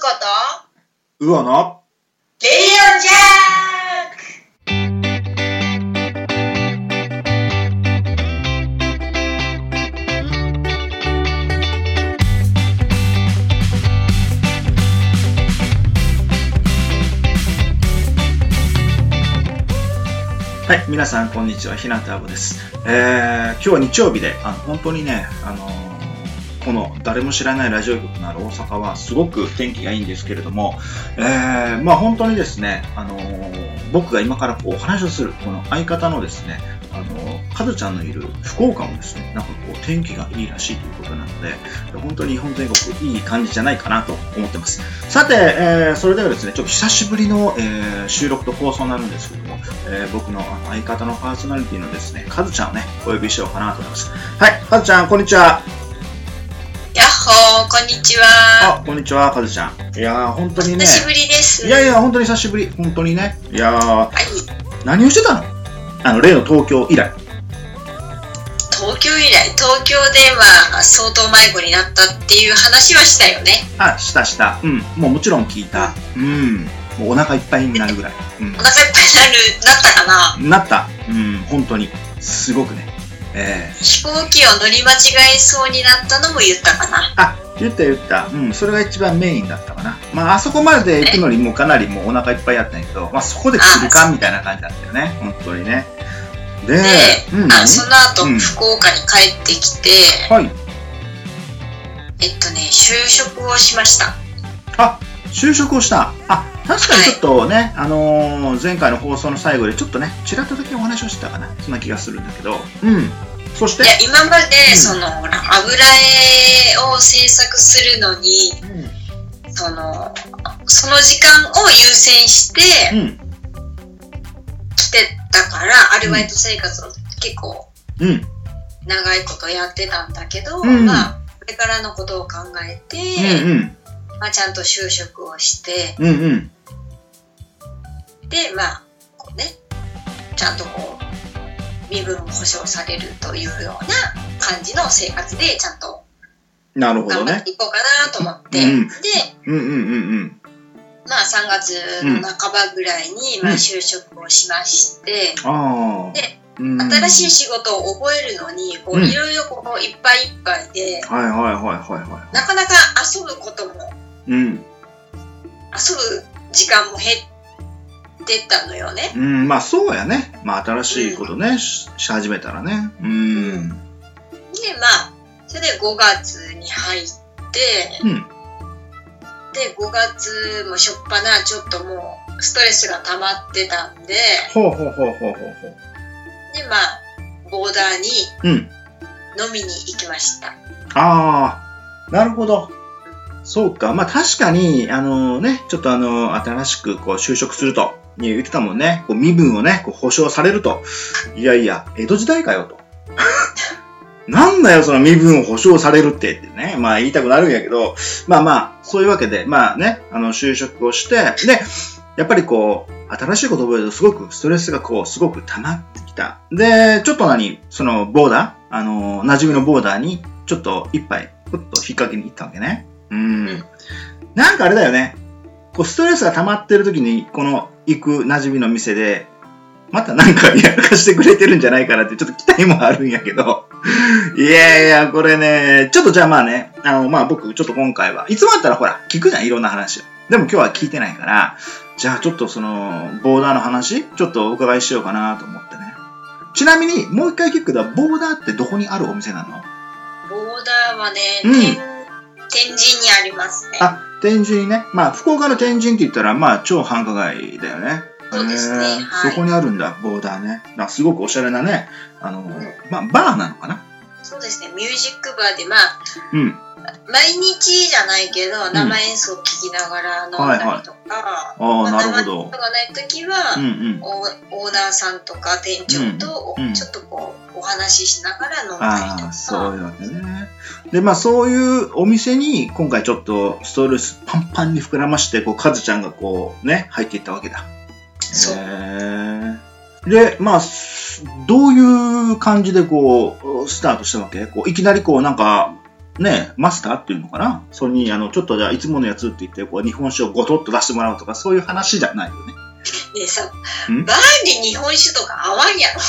ことうおのレディオジャーク！はい、皆さんこんにちは、ひなたぶです。えー、今日は日曜日で、あの本当にね、あのーこの誰も知らないラジオ局のある大阪はすごく天気がいいんですけれども、えー、まあ本当にですね、あのー僕が今からこうお話をする、この相方のですね、あのー、かずちゃんのいる福岡もですね、なんかこう天気がいいらしいということなので、本当に日本全国いい感じじゃないかなと思ってます。さて、えーそれではですね、ちょっと久しぶりの、えー収録と放送になるんですけども、えー僕の相方のパーソナリティのですね、かずちゃんをね、お呼びしようかなと思います。はい、かずちゃん、こんにちは。こんにちは。あ、こんにちは、かずちゃん。いやー、本当にね久。しぶりです。いやいや、本当に久しぶり。本当にね。いやー、はい。何をしてたの？あの、例の東京以来。東京以来、東京でまあ、相当迷子になったっていう話はしたよね。あ、したした。うん。もうもちろん聞いた。うん。もうお腹いっぱいになるぐらい。うんお。腹いっぱいになる、なったかな？なった。うん、本当に。すごくね。えー、飛行機を乗り間違えそうになったのも言ったかな。あ、言った言った。うん、それが一番メインだったかな。まあ、あそこまで行くのにもうかなりもうお腹いっぱいやったんやけど、まあそこで来るかみたいな感じだったよね。本当にね。で、で、うん、あ何その後、うん福岡に帰ってきて、はい。えっとね、就職をしました。あ、就職をした。あ、確かにちょっとね、あのー前回の放送の最後でちょっとね、ちらっとだけお話をしてたかな。そんな気がするんだけど。うん。そして？いや、今まで、うんその、ほら、油絵を制作するのに、うその、その時間を優先してん。来てたから、アルバイト生活を結構うん。うん。長いことやってたんだけど、うんまあ、これからのことを考えて、うんまあ、ちゃんと就職をして、うん。うんうん。で、まあ、こうね、ちゃんとこう、身分を保障されるというような感じの生活で、ちゃんとなるほどね。頑張っていこうかなと思って、うんで、うんうんうんうん。まあ3月の半ばぐらいに、まあ、就職をしまして、ああ。でうん、新しい仕事を覚えるのにこううんいろいろこういっぱいいっぱいで、はいはいはいはいはなかなか遊ぶこともい。うん。遊ぶ時間も減ってったのよね。うん、まあそうやね。まあ新しいことね、しし始めたらね。うん。でまあそれで5月に入ってうん。で5月もしょっぱなちょっともうストレスが溜まってたんでほうほうほうほうほうほう。でまあボーダーにうん。飲みに行きました。ああ、なるほど。そうか。まあ確かに、あのね、ちょっとあの、新しくこう就職すると、言ってたもんね。こう身分をね、こう保証されると。いやいや、江戸時代かよと。なんだよ、その身分を保証されるってってね。まあ言いたくなるんやけど、まあまあ、そういうわけで、まあね、あの、就職をして、で、やっぱりこう、新しいことを覚えるとすごくストレスがこう、すごく溜まってきた。で、ちょっと何、そのボーダーあの、馴染みのボーダーに、ちょっと一杯、ふっと引っ掛けに行ったわけね。うん。んなんかあれだよね。こう、ストレスが溜まってる時に、この行く馴染みの店で、またなんかやらかしてくれてるんじゃないかなって、ちょっと期待もあるんやけど。いやいや、これね、ちょっとじゃあまあね、あの、まあ僕、ちょっと今回は、いつもだったらほら、聞くじゃん、いろんな話を。でも今日は聞いてないから、じゃあちょっとその、ボーダーの話、ちょっとお伺いしようかなと思ってね。ちなみに、もう一回聞くけど、ボーダーってどこにあるお店なの？ボーダーはね、うん天天神にありますね。あ、天神ね。まあ、福岡の天神って言ったら、まあ、超繁華街だよね。そうですねはいそこにあるんだ、ボーダーね。なんかすごくおしゃれなね、あの、まあ、バーなのかな？そうですね、ミュージックバーで、まあ、うん。毎日じゃないけど、生演奏を聴きながら飲んだりとか、ああ、まあなるほど奏。がないときは、うんうん。オーナーさんとか店長とうんうんちょっとこうお話ししながら飲んだりとああ、か、そういうわけね。で、まあ、そういうお店に、今回ちょっとストレスパンパンに膨らまして、こう、カズちゃんがこう、ね、入っていったわけだ。そうへーで、まあ、すどういう感じでこう、スタートしたわけ？こういきなりこう、なんか、ね、マスターっていうのかな？それに、あの、ちょっとじゃあ、いつものやつって言って、こう、日本酒をごとっと出してもらうとか、そういう話じゃないよね。ねえさ、ん？バーに日本酒とか合わんやろ？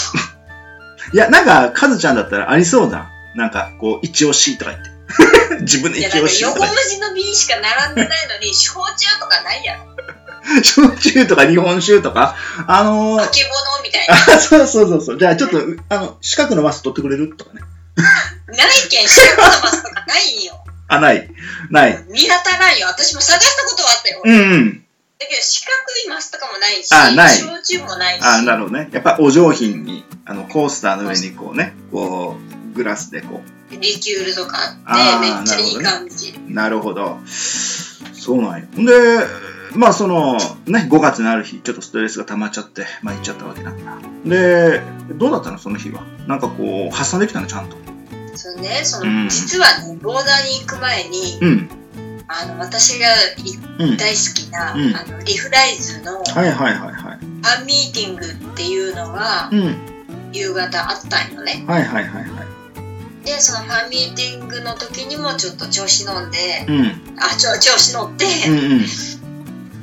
いや、なんか、カズちゃんだったらありそうだ。なんか、こう、一押しとか言って。自分で一押しと横か言って。文字の瓶しか並んでないのに、焼酎とかないやろ。焼酎とか日本酒とか、あのー、化け物みたいな。あ、そうそうそうそう。じゃあちょっと、あの、四角のマス取ってくれる？とかね。ないけん、四角のマスとかないんよ。あ、ない。ない。見当たらんよ。私も探したことはあったよ。うんうん。だけど、四角いマスとかもないし、あない焼酎もないし。あ、なるほどね。やっぱお上品に、あの、コースターの上にこうね、こう、グラスでこリキュールとかあって、めっちゃいい感じ。う。なるほど。そうなんよ。で、まあその、ね、5月のある日、ちょっとストレスが溜まっちゃって、まあ行っちゃったわけなんだ。で、どうだったのその日は？なんかこう、発散できたのちゃんと。そうね、その、うん実はね、ボーダーに行く前に、うん。あの、私がいうん。大好きな、うんあの、リフライズのフはいはいはいはい。ァンミーティングっていうのが、うん。夕方あったんよね。はいはいはいはい。で、そのファンミーティングの時にもちょっと調子乗んで、うん。あ、ちょ調子乗って、うんうん。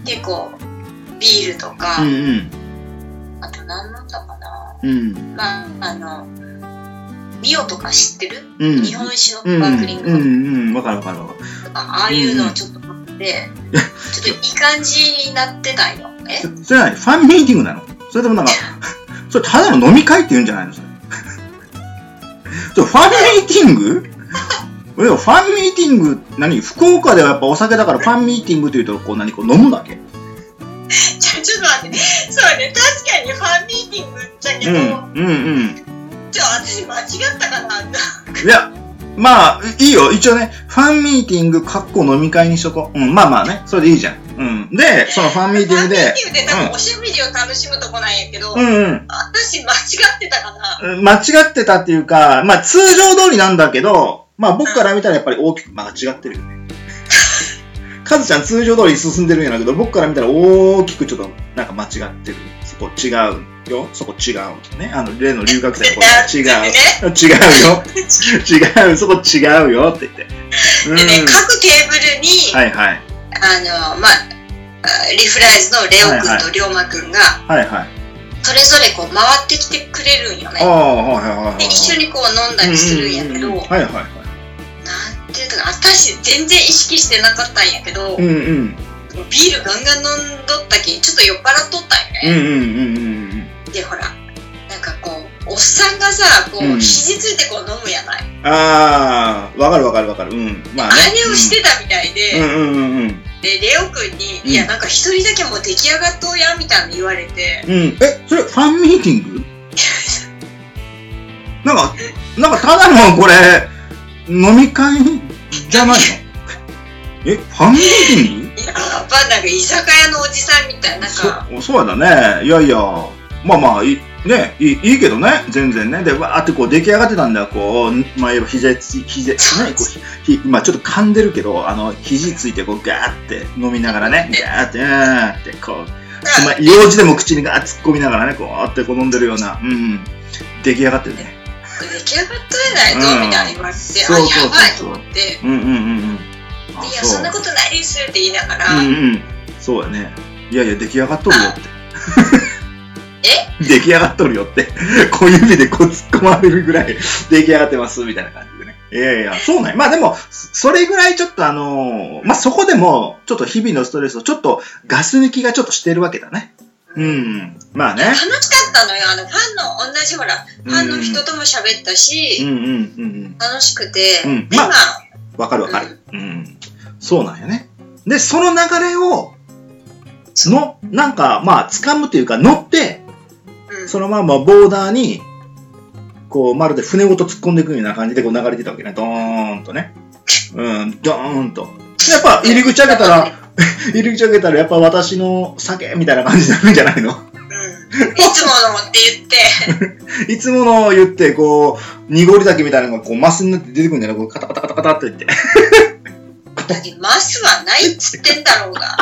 結構、ビールとか、うんうん。あと何飲んだかな。うん。まあ、あの、ミオとか知ってる、うん。日本酒のうん。スパークリングのうんうん。わかるわかるわかる。とか、ああいうのをちょっと飲んで、ちょっといい感じになってたんよ。え？そそれは何ファンミーティングなの？それともなんか、それただの飲み会って言うんじゃないのそれ？それファンミーティング？いやファンミーティング、何？福岡ではやっぱお酒だからファンミーティングって言うと、こう何こう飲むだけ？ちょ、ちょっと待って。そうね、確かにファンミーティングじゃけど、うん、うん、うん。ちょ、私間違ったかな。いや、まあ、いいよ。一応ね、ファンミーティング、かっこ飲み会にしとこう。うん、まあまあね、それでいいじゃん。うん。で、そのファンミーティングでファンミー、ティングで多分おしゃべりを楽しむとこなんやけど、うんうん。私間違ってたかな。間違ってたっていうか、まあ通常通りなんだけど、まあ僕から見たらやっぱり大きく間違ってるよね。カズちゃん通常通り進んでるんやだけど、僕から見たら大きくちょっとなんか間違ってる。そこ違うよ。そこ違う。ね。あの、例の留学生の子違う。違うよ。違う。そこ違うよって言って。うん。でね、各テーブルに、はいはい。あの、まあ、あリフライズのレオ君と龍馬君が、はいはい。それぞれこう回ってきてくれるんよね。で、一緒にこう飲んだりするんやけど、なん。ていうか、私全然意識してなかったんやけど、うんうん。ビールガンガン飲んどったき、ちょっと酔っ払っとったんよね。うんうんうんうん。で、ほら、なんかこう、おっさんがさ、こう、うん肘ついてこう飲むやない。ああ、わかるわかるわかる。うん。まあね。あれをしてたみたいで、うんうんうんうん。で、レオ君に、うん。いや、なんか一人だけもう出来上がっとうや、みたいに言われて、うん。え、それファンミーティング？なんか、なんかただのこれ、飲み会じゃないの？え、ファンミーティング？いや、やっぱなんか居酒屋のおじさんみたいな、なんか、そそうやだね。いやいや、まあまあ、いね、いいいいけどね、全然ね。で、わーってこう出来上がってたんだよ、こう、まあ言えば肘つ、肘、ね、こう、ひ、今ちょっと噛んでるけど、あの、肘ついてこうガーって飲みながらね、ガーって、うーって、こう、まあ、用事でも口にガーッ突っ込みながらね、こうやってこう飲んでるような、うん、出来上がってるね。出来上がっとやないと、うんみたいに言われて、うそうそうやばいと思って、うんうんうんうん。あいや、そんなことないですって言いながら、うんうん。そうやね。いやいや、出来上がっとるよって。え？出来上がっとるよって。小指でこう突っ込まれるぐらい 出来上がってます、みたいな感じでね。いやいや、そうなんやまあでも、それぐらいちょっとあのーまあそこでも、ちょっと日々のストレスをちょっとガス抜きがちょっとしてるわけだね。うん。まあね。楽しかったのよ。あの、ファンの、同じほら、ファンの人とも喋ったうんし、うんうんうん。楽しくて、うんで、ままあ、わかるわかる。うん。そうなんやね。で、その流れを、の、なんか、まあ、掴むっていうか、乗って、うん、そのままボーダーに、こう、まるで船ごと突っ込んでいくような感じでこう流れてたわけね。ドーンとね。うん、ドーンと。やっぱ入り口開けたら、入り口開けたらやっぱ私の酒みたいな感じになるんじゃないの？うん。いつものって言って、いつもの言って、こう、濁り酒みたいなのがこう、マスになって出てくるんじゃないこう、カタカタカタカタって言って。だってマスはないっつってんだろうが。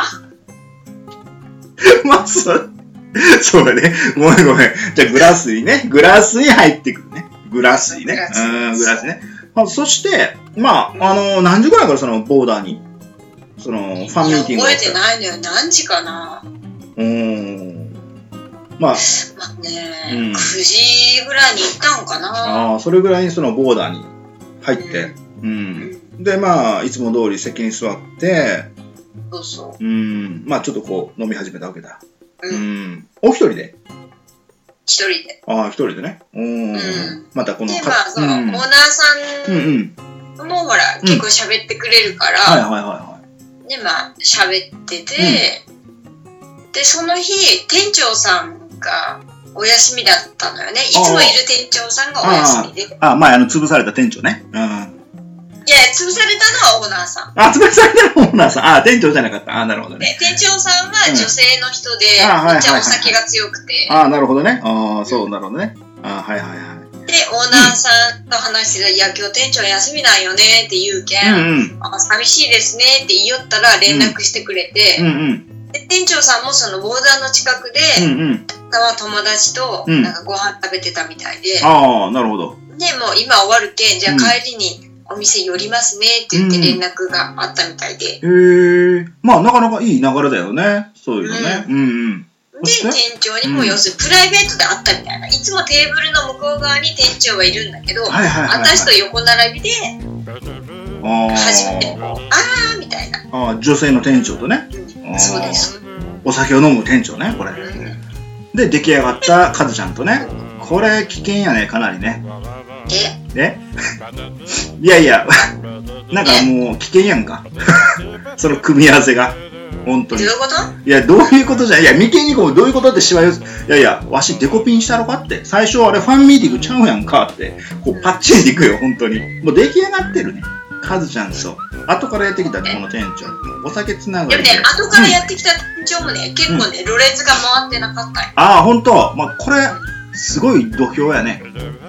マス そうだね。ごめんごめん。じゃあグラスにね、グラスに入ってくるね。グラスにね。グラスうん、グラスね。まあ、そして、まあ、あの、何時ぐらいからそのボーダーに、その、ファンミーティング覚えてないのよ。何時かな。うーん。まあ、まあね、うん9時ぐらいに行ったんかな。ああ、それぐらいにそのボーダーに入って、う。うんん。で、まあ、いつも通り席に座って、そうそうん、まあ、ちょっとこう、飲み始めたわけだ。う。ん。ん。お一人で？一人で。ああ、一人でね。うん。んまたこので、まあ、その、うんオーナーさうんうん。んも、ほら、結構喋ってくれるから、はいはいはいはで、まあ、喋ってて、で、その日、店長さんがお休みだったのよね。いつもいる店長さんがお休みで。いい。あ、前あの、潰された店長ね。うん。や、潰されたのはオーナーさん。あ、潰されたのオーナーさん。あ、店長じゃなかった。あ、なるほどね。で、店長さんは女性の人で、うんめっちゃお酒が強くて、あ、なるほどね。あそう、なるほどね。あはいはいはい。で、オーナーさんと話しいや、今日店長休みなんよねって言うけん、うんうん。あ寂しいですねって言いよったら連絡してくれて、うんうん。で店長さんもそのボーダーの近くで、うんうん。友達とうんなんかご飯食べてたみたいで、ああ、なるほど。で、もう今終わるけん、じゃあうん帰りにお店寄りますねって言って連絡があったみたいで、へえ。まあ、なかなかいい流れだよね。そういうのね。うんうん。で、そして？店長にも要するにプライベートで会ったみたいな。いつもテーブルの向こう側に店長はいるんだけど。私と横並びで、あ初めてーあーみたいな。あー、女性の店長とね。そうです。お酒を飲む店長ね、これ。うんで、出来上がったカズちゃんとね。これ危険やね、かなりね。え、え いやいや、なんかもう危険やんか。その組み合わせが。本当にどういう。こと？いや、どういうことじゃ、い？や、眉間にこう、どういうことってしわ寄せ、いやいや、わしデコピンしたろかって。最初あれファンミーティングちゃうやんかって。こう、パッチリいくよ、本当に。もう出来上がってるね。カズちゃんと、後からやってきたこの店長。お酒つながりで。でもね、後からやってきた店長もね、結構ね、ろれつが回ってなかったよ。ああ、本当。まあ、これ、すごい土俵やね。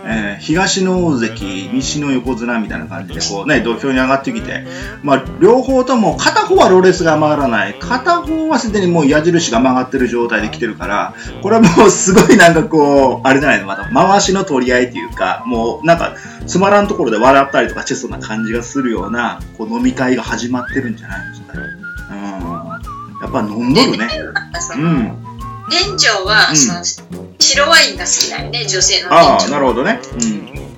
えー東の大関、西の横綱みたいな感じで、こうね、土俵に上がってきて、まあ、両方とも、片方はロレスが曲がらない、片方はすでにもう矢印が曲がってる状態で来てるから、これはもうすごいなんかこう、あれじゃないの、また回しの取り合いっていうか、もうなんか、つまらんところで笑ったりとかしてそうな感じがするような、こう飲み会が始まってるんじゃないですか。うん。やっぱ飲んどるね。そうのん。店長は、うんその白ワインが好きだよね、女性のああ。なるほどね。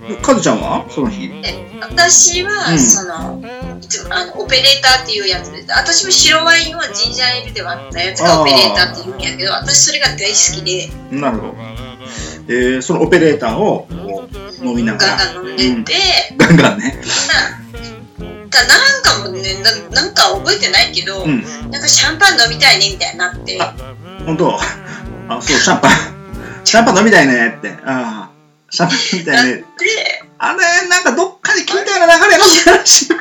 うん。カズちゃんは？その日。で私は、うんその、いつもあのオペレーターっていうやつで、私も白ワインをジンジャーエールで割ったやつがオペレーターって言うんやけど、私それが大好きで、なるほど。えー、そのオペレーターを飲みながら、ガンガン飲んでて、ガンガンね。ただなんかもねな、なんか覚えてないけど、うん。なんかシャンパン飲みたいねみたいになって、あ本当？あ、そう、シャンパン。シャンパン飲みたいねって。ああ。シャンパン飲みたいね。で、あれ、なんかどっかで聞いたような流れの話。シ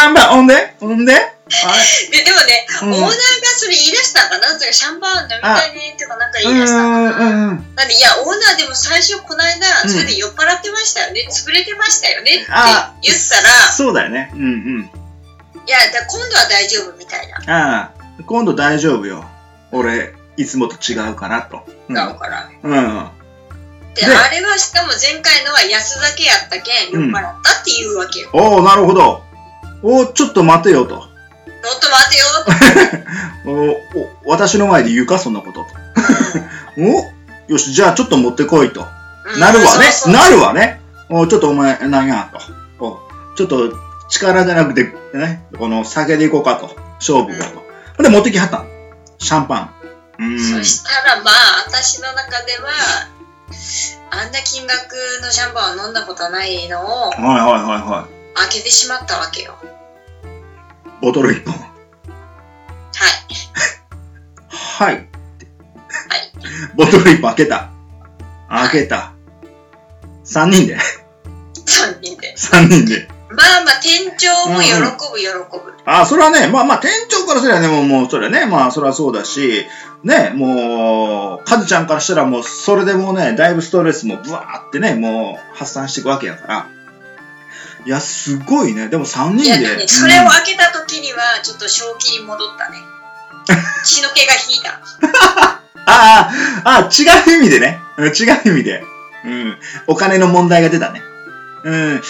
ャンパン、ほんで？ほんで？あででもね、うんオーナーがそれ言い出したんかなそれシャンパン飲みたいねとかなんかれ言い出したんかなうんうんうん。なんで、いや、オーナーでも最初この間、うんそれで酔っ払ってましたよね、潰れてましたよねってあ言ったら、そうだよね。うんうん。いや、だ今度は大丈夫みたいな。ああ、今度大丈夫よ。俺、いつもと違うかなと。うん。だから。うん。で、であれはしかも前回のは安酒やったけん、酔っ払ったって言うわけよ。おおなるほど。おーちょっと待てよと。ちょっと待てよ おお私の前で言うか、そんなことと。およし、じゃあちょっと持ってこいと。うんなるわね。そうそうなるわね。おちょっとお前、なんやと。おちょっと力じゃなくて、ね、この酒でいこうかと。勝負をと。ほんで持ってきはったの。シャンパン。そしたらまあ、私の中では、あんな金額のシャンパンを飲んだことないのをはいはいはいはい。開けてしまったわけよ。ボトル一本。はい。はい。はい。ボトル一本開けた。開けた。三人で。3人で。三人で。まあまあ、店長も喜ぶ、喜ぶ。あ、それはね、まあまあ、店長からすればね、もう、もう、それはね、まあ、それはそうだし、ね、もう、カズちゃんからしたらもう、それでもうね、だいぶストレスもブワーってね、もう、発散していくわけやから。いや、すごいね。でも3いや、人で。ね、それを開けた時には、ちょっと正気に戻ったね。血の気が引いた。ああ、ああ、違う意味でね。うん違う意味で。うん。お金の問題が出たね。うん。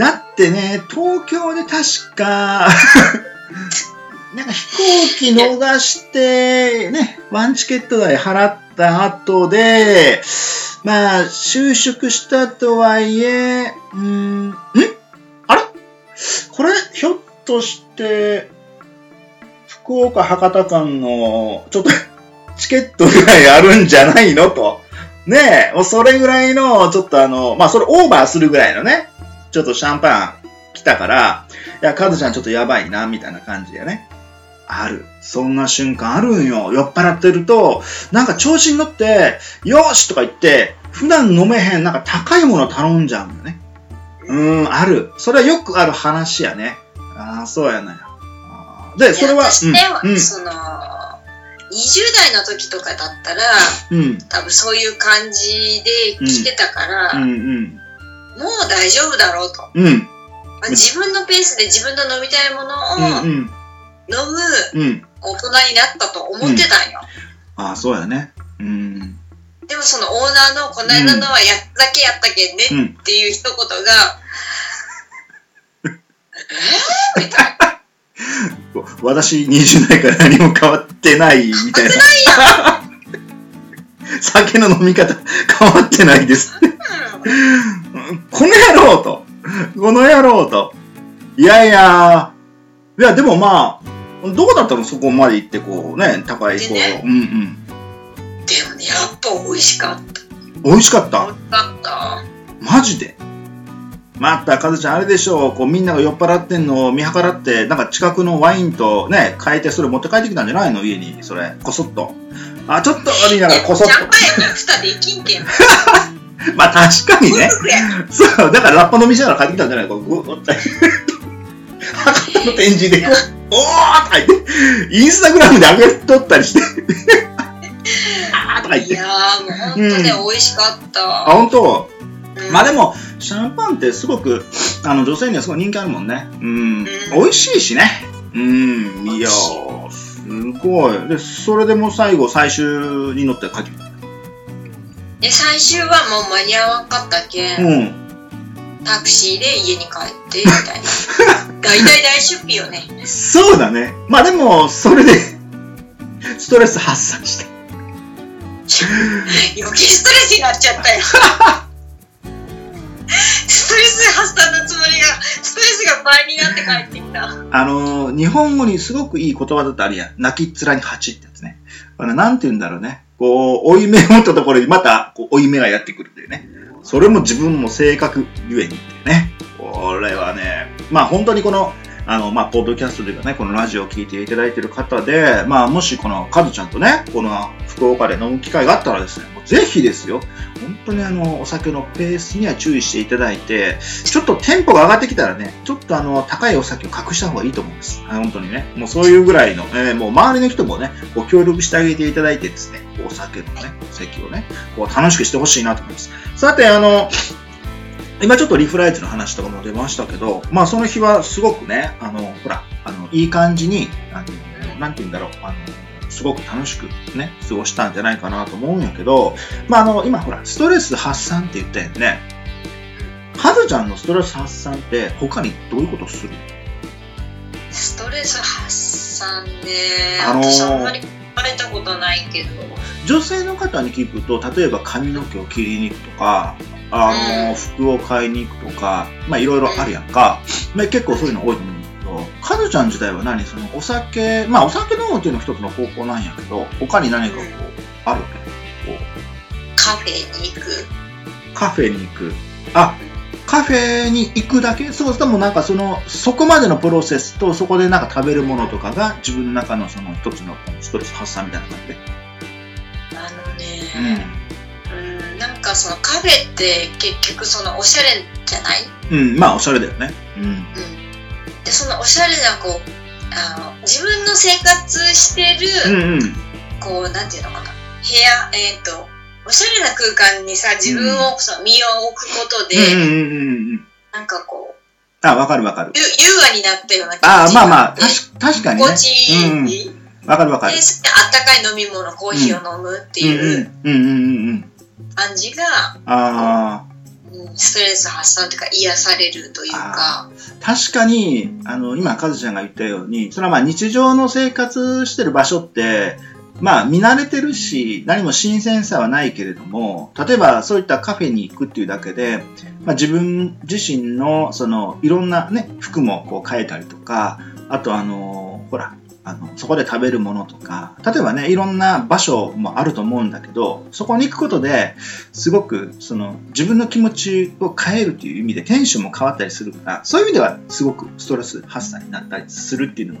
だってね、東京で確か、なんか飛行機逃して、ね、ワンチケット代払った後で、まあ、就職したとはいえ、うん、ん？あれ？これ、ひょっとして、福岡博多間の、ちょっと、チケットぐらいあるんじゃないの？と。ねえ、それぐらいの、ちょっとあの、まあ、それオーバーするぐらいのね、ちょっとシャンパン来たから、いや、カズちゃんちょっとやばいな、みたいな感じでね。ある。そんな瞬間あるんよ。酔っ払ってると、なんか調子に乗って、よーしとか言って、普段飲めへん、なんか高いもの頼んじゃうんだよね。うーん、ある。それはよくある話やね。ああ、そうやなよ。あーで、それは、私ね、うん、その、20代の時とかだったら、うん、多分そういう感じで来てたから、うん、うん、もう大丈夫だろうと。うん、自分のペースで自分の飲みたいものをうん、飲むうん。大人になったと思ってたんよ。ああ、そうやね。うん、でもそのオーナーのこの間のはやっただけやったけんねうん。っていう一言が、えー、みたいな。私20代から何も変わってないみたいな。酒の飲み方変わってないです。この野郎と。この野郎と。いやいや、いやでもまあ、どこだったの？そこまで行ってこうね、高いこねうんうん。でもね、やっぱ美味しかった。美味しかった？美味しかった。マジで？また、カズちゃん、あれでしょう、こう、みんなが酔っ払ってんのを見計らって、なんか近くのワインとね、変えて、それ持って帰ってきたんじゃないの？家に、それ、こそっと。あ、ちょっと、言いながらこそっシャンパンやから蓋できんけん。と。まあ、確かにね。そう、だからラッパ飲みしながら帰ってきたんじゃない？こう、ぐーって。博多の展示で、おーとか言って、インスタグラムで上げとったりして、あーとか言って。いやーもう本当ね、美味しかった。あ、本当？うんまあでも、シャンパンってすごく、あの、女性にはすごい人気あるもんね。うん。美味しいしね。うん。いやー、すごい。で、それでもう最後、最終に乗って帰ってきた。で、最終はもう間に合わんかったけん、うん。タクシーで家に帰って、みたいな。大体大出費よね。そうだね。まあでも、それで、ストレス発散した。余計ストレスになっちゃったよ。ストレス発散のつもりが、ストレスが倍になって帰ってきた。あのー、日本語にすごくいい言葉だってあるやん。泣きっ面に蜂ってやつね。あの、なんて言うんだろうね。こう、追い目を持ったところにまた、こう、追い目がやってくるっていうね。それも自分の性格ゆえにっていうね。これはね、まあ本当にこの、あの、まあ、ポッドキャストというかね、このラジオを聞いていただいている方で、まあ、もしこのカズちゃんとね、この福岡で飲む機会があったらですね、もうぜひですよ、本当にあの、お酒のペースには注意していただいて、ちょっとテンポが上がってきたらね、ちょっとあの、高いお酒を隠した方がいいと思うんです。はい本当にね。もうそういうぐらいの、えーもう周りの人もね、ご協力してあげていただいてですね、お酒のね、お席をね、こう楽しくしてほしいなと思います。さて、あの、今ちょっとリフライツの話とかも出ましたけど、まあその日はすごくね、あの、ほら、あの、いい感じに、あの、なんて言うんだろう、あの、すごく楽しくね、過ごしたんじゃないかなと思うんやけど、まああの、今ほら、ストレス発散って言ったよね。はずちゃんのストレス発散って他にどういうことする？ストレス発散ね、あのー私あんまりされたことないけど、女性の方に聞くと、例えば髪の毛を切りに行くとか、あの、うん服を買いに行くとか、まあいろいろあるやんか。まあ結構そういうの多いと思うんだけど、かずちゃん自体は何そのお酒、まあお酒飲むっていうのは一つの方法なんやけど、他に何かこう、ある？わけこカフェに行く。う、カフェに行く。あ、カフェに行くだけ？そうするともうなんかその、そこまでのプロセスと、そこでなんか食べるものとかが自分の中のその一つのストレス発散みたいな感じ？で。あのね、うんかそのカフェって結局そのおしゃれじゃない？うん。うん、まあおしゃれだよね。うん。うん。で、そのおしゃれなこう、あの、自分の生活してる、うんうん。こう、なんていうのかな、部屋、えっ、と、おしゃれな空間にさ、自分を、その身を置くことで、うんうんうんうんうん。なんかこう、あ、わかるわかる。ゆ優雅になったような気持ちあまあまあ、でたし確かにね。心地いい。わかるわかるで、。それであったかい飲み物、コーヒーを飲むっていううんうんうんうんうん。感じが、あうんストレス発散というか癒されるというか、確かに、あの、今、カズちゃんが言ったように、それはまあ日常の生活してる場所って、まあ見慣れてるし、何も新鮮さはないけれども、例えばそういったカフェに行くっていうだけで、まあ自分自身の、その、いろんなね、服もこう変えたりとか、あとあの、ほら、あの、そこで食べるものとか、例えばね、いろんな場所もあると思うんだけど、そこに行くことで、すごく、その、自分の気持ちを変えるという意味でテンションも変わったりするから、そういう意味では、すごくストレス発散になったりするっていうのも、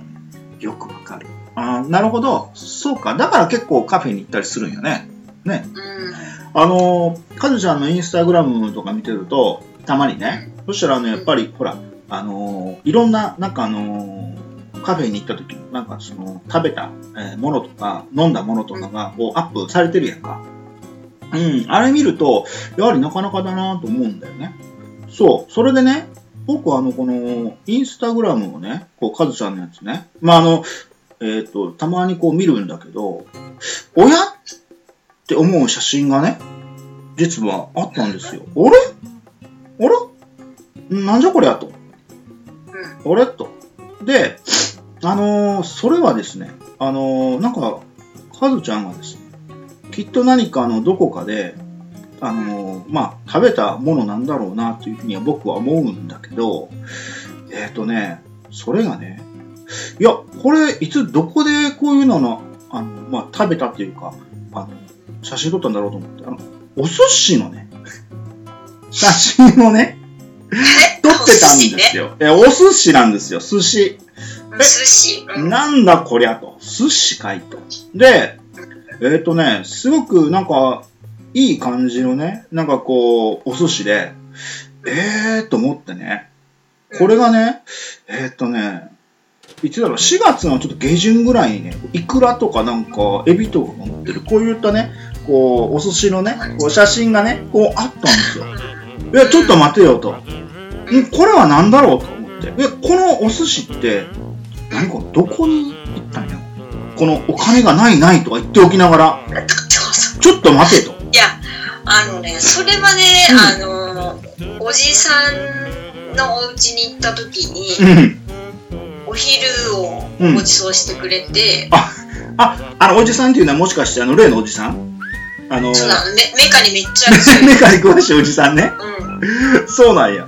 よくわかる。あーなるほど。そうか。だから結構カフェに行ったりするんよね。ね。うんあのー、カズちゃんのインスタグラムとか見てると、たまにね、そしたらあの、やっぱり、ほら、あのーいろんな、なんかあのーカフェに行った時の、なんかその、食べた、えーものとか、飲んだものとかが、こう、アップされてるやんか。うん、あれ見ると、やはりなかなかだなと思うんだよね。そう、それでね、僕はあの、この、インスタグラムをね、こう、カズちゃんのやつね、まああの、えっ、と、たまにこう見るんだけど、親って思う写真がね、実はあったんですよ。あれ？あれ？なんじゃこりゃと。あれ？と。で、あのーそれはですね、あのーなんか、カズちゃんがですね、きっと何かのどこかで、あのーまあ、食べたものなんだろうなというふうには僕は思うんだけど、えっ、とね、それがね、いや、これ、いつ、どこでこういうのの、あの、まあ、食べたっていうか、あの、写真撮ったんだろうと思って、あの、お寿司のね、写真をね、撮ってたんですよ。え、お寿司なんですよ、寿司。うん寿司、うんなんだこりゃと。寿司かいと。で、えっ、とね、すごくなんか、いい感じのね、なんかこう、お寿司で、えーと思ってね、これがね、えっ、とね、いつだろう、4月のちょっと下旬ぐらいにね、イクラとかなんか、エビとかが乗ってる、こういったね、こう、お寿司のね、こう写真がね、こうあったんですよ。いや、ちょっと待てよと。んこれは何だろうと思って。え、このお寿司って、何これ、どこに行ったんや？このお金がないないとか言っておきながら、そうそうちょっと待てと。いやあのねそれまで、うんあのおじさんのお家に行った時うにん。お昼をうんご馳走してくれて、あ、あの、おじさんっていうのはもしかして、あの、例のおじさん？あの、そうなのメメカにめっちゃ メカに詳しいおじさんね。うん、そうなんや。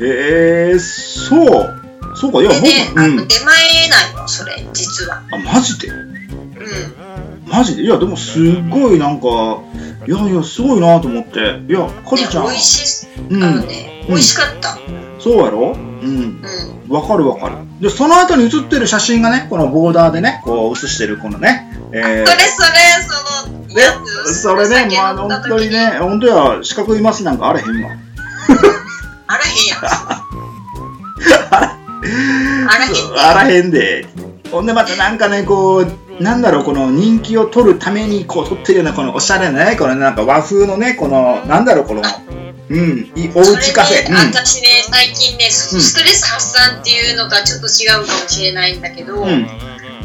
えー、そう。そうか、いや、でね、僕、うん。あの出前ないのそれ実はあ、マジで？うんマジで？いや、でもすごいなんか、いやいや、すごいなと思って。いや、カズちゃん。ね、美味しうあのん。ね、美味しかったそうやろ？うん。うんわかるわかる。で、その後に写ってる写真がね、このボーダーでね、こう写してるこのね、えそれそれそのねそれね、酒もうあ本当に時ね、本当や、四角いマスなんかあれへんわ。あらへんやあらへんで。ほんでまたなんかね、こう、なんだろう、この人気を取るためにこう撮ってるようなこのおしゃれなね、このなんか和風のね、この、なんだろう、この、うん、いいおうちカフェ。それね、私ね最近ねストレス発散っていうのとはちょっと違うかもしれないんだけど、うん、うん、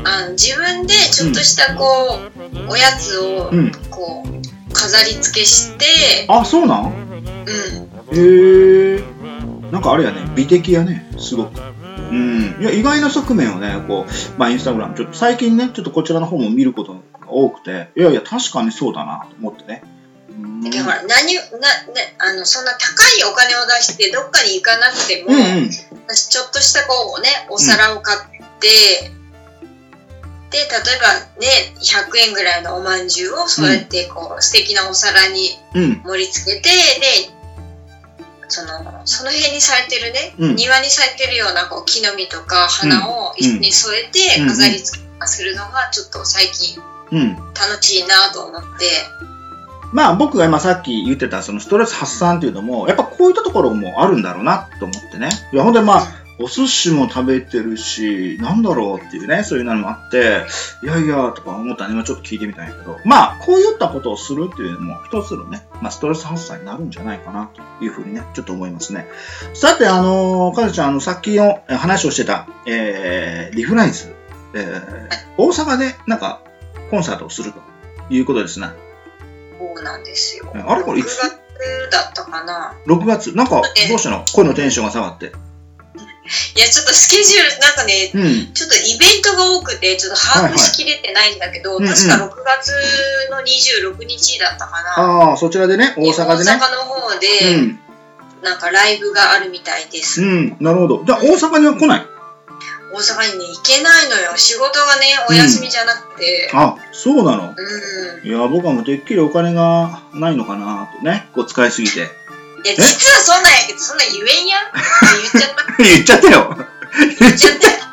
あの自分でちょっとしたこう、おやつをうん。こう飾り付けして、あ、そうなん？うん、へえ。なんかあれやね、美的やね、すごく。うん。いや、意外な側面をね、こう、まあ、インスタグラム、ちょっと最近ね、ちょっとこちらの方も見ることが多くて、いやいや、確かにそうだなと思ってね。うんだからほら何な、ね、あのそんな高いお金を出してどっかに行かなくても、うんうん。私ちょっとしたこうねお皿を買って、で例えばね100円ぐらいのおまんじゅうをそうやってこう、素敵なお皿にうん。盛り付けてでそのその辺に咲いてるね、うん。庭に咲いてるようなこう木の実とか花を一緒に添えてうん。飾り付けするのがちょっと最近うん。楽しいなと思って、まあ僕が今さっき言ってたそのストレス発散っていうのも、やっぱこういったところもあるんだろうなと思ってね。いや、ほんでまあ、お寿司も食べてるし、なんだろうっていうね、そういうのもあって、いやいや、とか思ったら今ちょっと聞いてみたんやけど、まあ、こういったことをするっていうのも一つのね、まあ、ストレス発散になるんじゃないかなというふうにね、ちょっと思いますね。さて、あのー、かずちゃん、あの、さっきのえ話をしてた、えー、リフライズ、えー、大阪でなんか、コンサートをするということですね。そうなんですよ。あれこれいつ？6月だったかな。6月？なんかどうしたの？声のテンションが下がって。いや、ちょっとスケジュール、なんかね、うん。ちょっとイベントが多くて、ちょっと把握しきれてないんだけど、はいはい確かうんうん6月の26日だったかな。ああ、そちらでね、大阪でね。大阪の方うで、ん。なんかライブがあるみたいです。うん。なるほど。じゃあ大阪には来ない？大阪にね、行けないのよ。仕事がね、お休みじゃなくて。あ、そうなの？うん。いや、僕はもうてっきりお金がないのかなとね、こう使いすぎて。いや、実はそんなんやけど、そんなん言えんやん。あ 言っちゃった。言っちゃったよ。言っちゃったよ。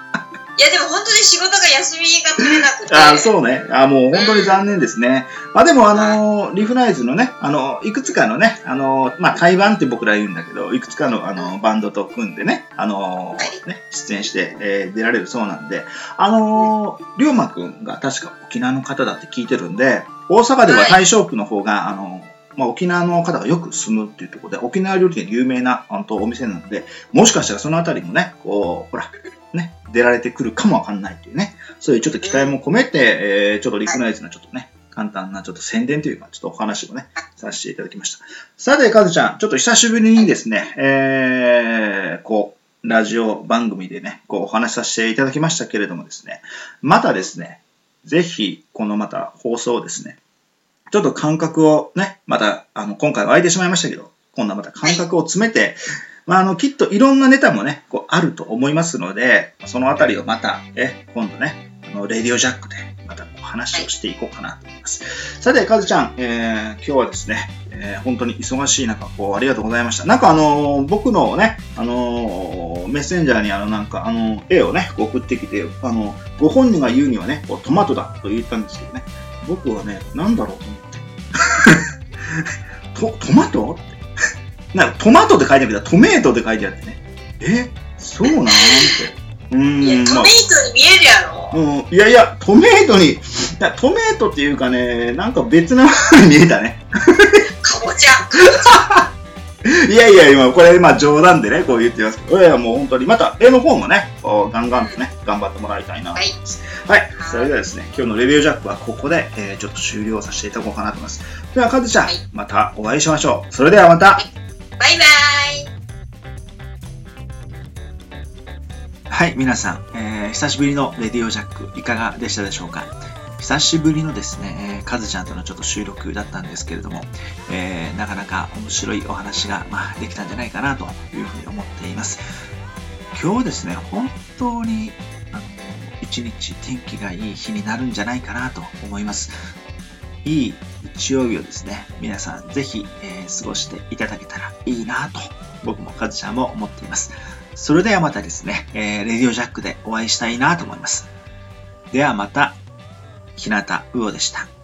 いや、でも本当に仕事が休みが取れなくて。あそうね。あもう本当に残念ですね。まあでも、あのリフナイズのね、あのいくつかのね、あのまあ、対バンって僕ら言うんだけど、いくつかの、あのバンドと組んでね、あのね、出演して、えー出られるそうなんで、あの龍馬くんが確か沖縄の方だって聞いてるんで、大阪では大正区の方が、あのまあ、沖縄の方がよく住むっていうところで、沖縄料理で有名な本当お店なので、もしかしたらそのあたりもね、こう、ほら、ね、出られてくるかもわかんないっていうね、そういうちょっと期待も込めて、えー、ちょっとリクナイズのちょっとね、簡単なちょっと宣伝というか、ちょっとお話をね、させていただきました。さて、かずちゃん、ちょっと久しぶりにですね、えー、こう、ラジオ番組でね、こうお話しさせていただきましたけれどもですね、またですね、ぜひ、このまた放送をですね、ちょっと感覚をね、また、あの、今回は空いてしまいましたけど、今度はまた感覚を詰めて、まあ、あの、きっといろんなネタもね、こう、あると思いますので、そのあたりをまた、え、今度ね、あの、レディオジャックで、またこう話をしていこうかなと思います。さて、かずちゃん、えー、今日はですね、えー本当に忙しい中、こう、ありがとうございました。なんかあのー僕のね、あのーメッセンジャーにあの、なんか、あの絵をね、送ってきて、あの、ご本人が言うにはね、こうトマトだと言ったんですけどね、僕はね、なんだろうと思って。ト、トマト？って。なんかトマトって書いてあるけど、トメートって書いてあってね。え？そうなんって。うーいや、ん、まあトメイトに見えるやろ。うん、いやいや、トメートに、トメートっていうかね、なんか別な風に見えたね。かぼちゃ。いやいや、今、これ、まあ冗談でね、こう言ってますけど、いやいや、もう本当に、また、絵の方もね、ガンガンとね、頑張ってもらいたいなと思い。はい。それではですね、今日のレビュージャックはここで、えーちょっと終了させていただこうかなと思います。では、かずちゃんはい、またお会いしましょう。それではまた。バイバイ。はい、皆さん、えー久しぶりのレディオジャックいかがでしたでしょうか？久しぶりのですね、えーカズちゃんとのちょっと収録だったんですけれども、えーなかなか面白いお話が、まあ、できたんじゃないかなというふうに思っています。今日ですね、本当に一日天気がいい日になるんじゃないかなと思います。いい日曜日をですね、皆さんぜひ、えー過ごしていただけたらいいなと、僕もカズちゃんも思っています。それではまたですね、えーレディオジャックでお会いしたいなと思います。ではまた、日向うおでした。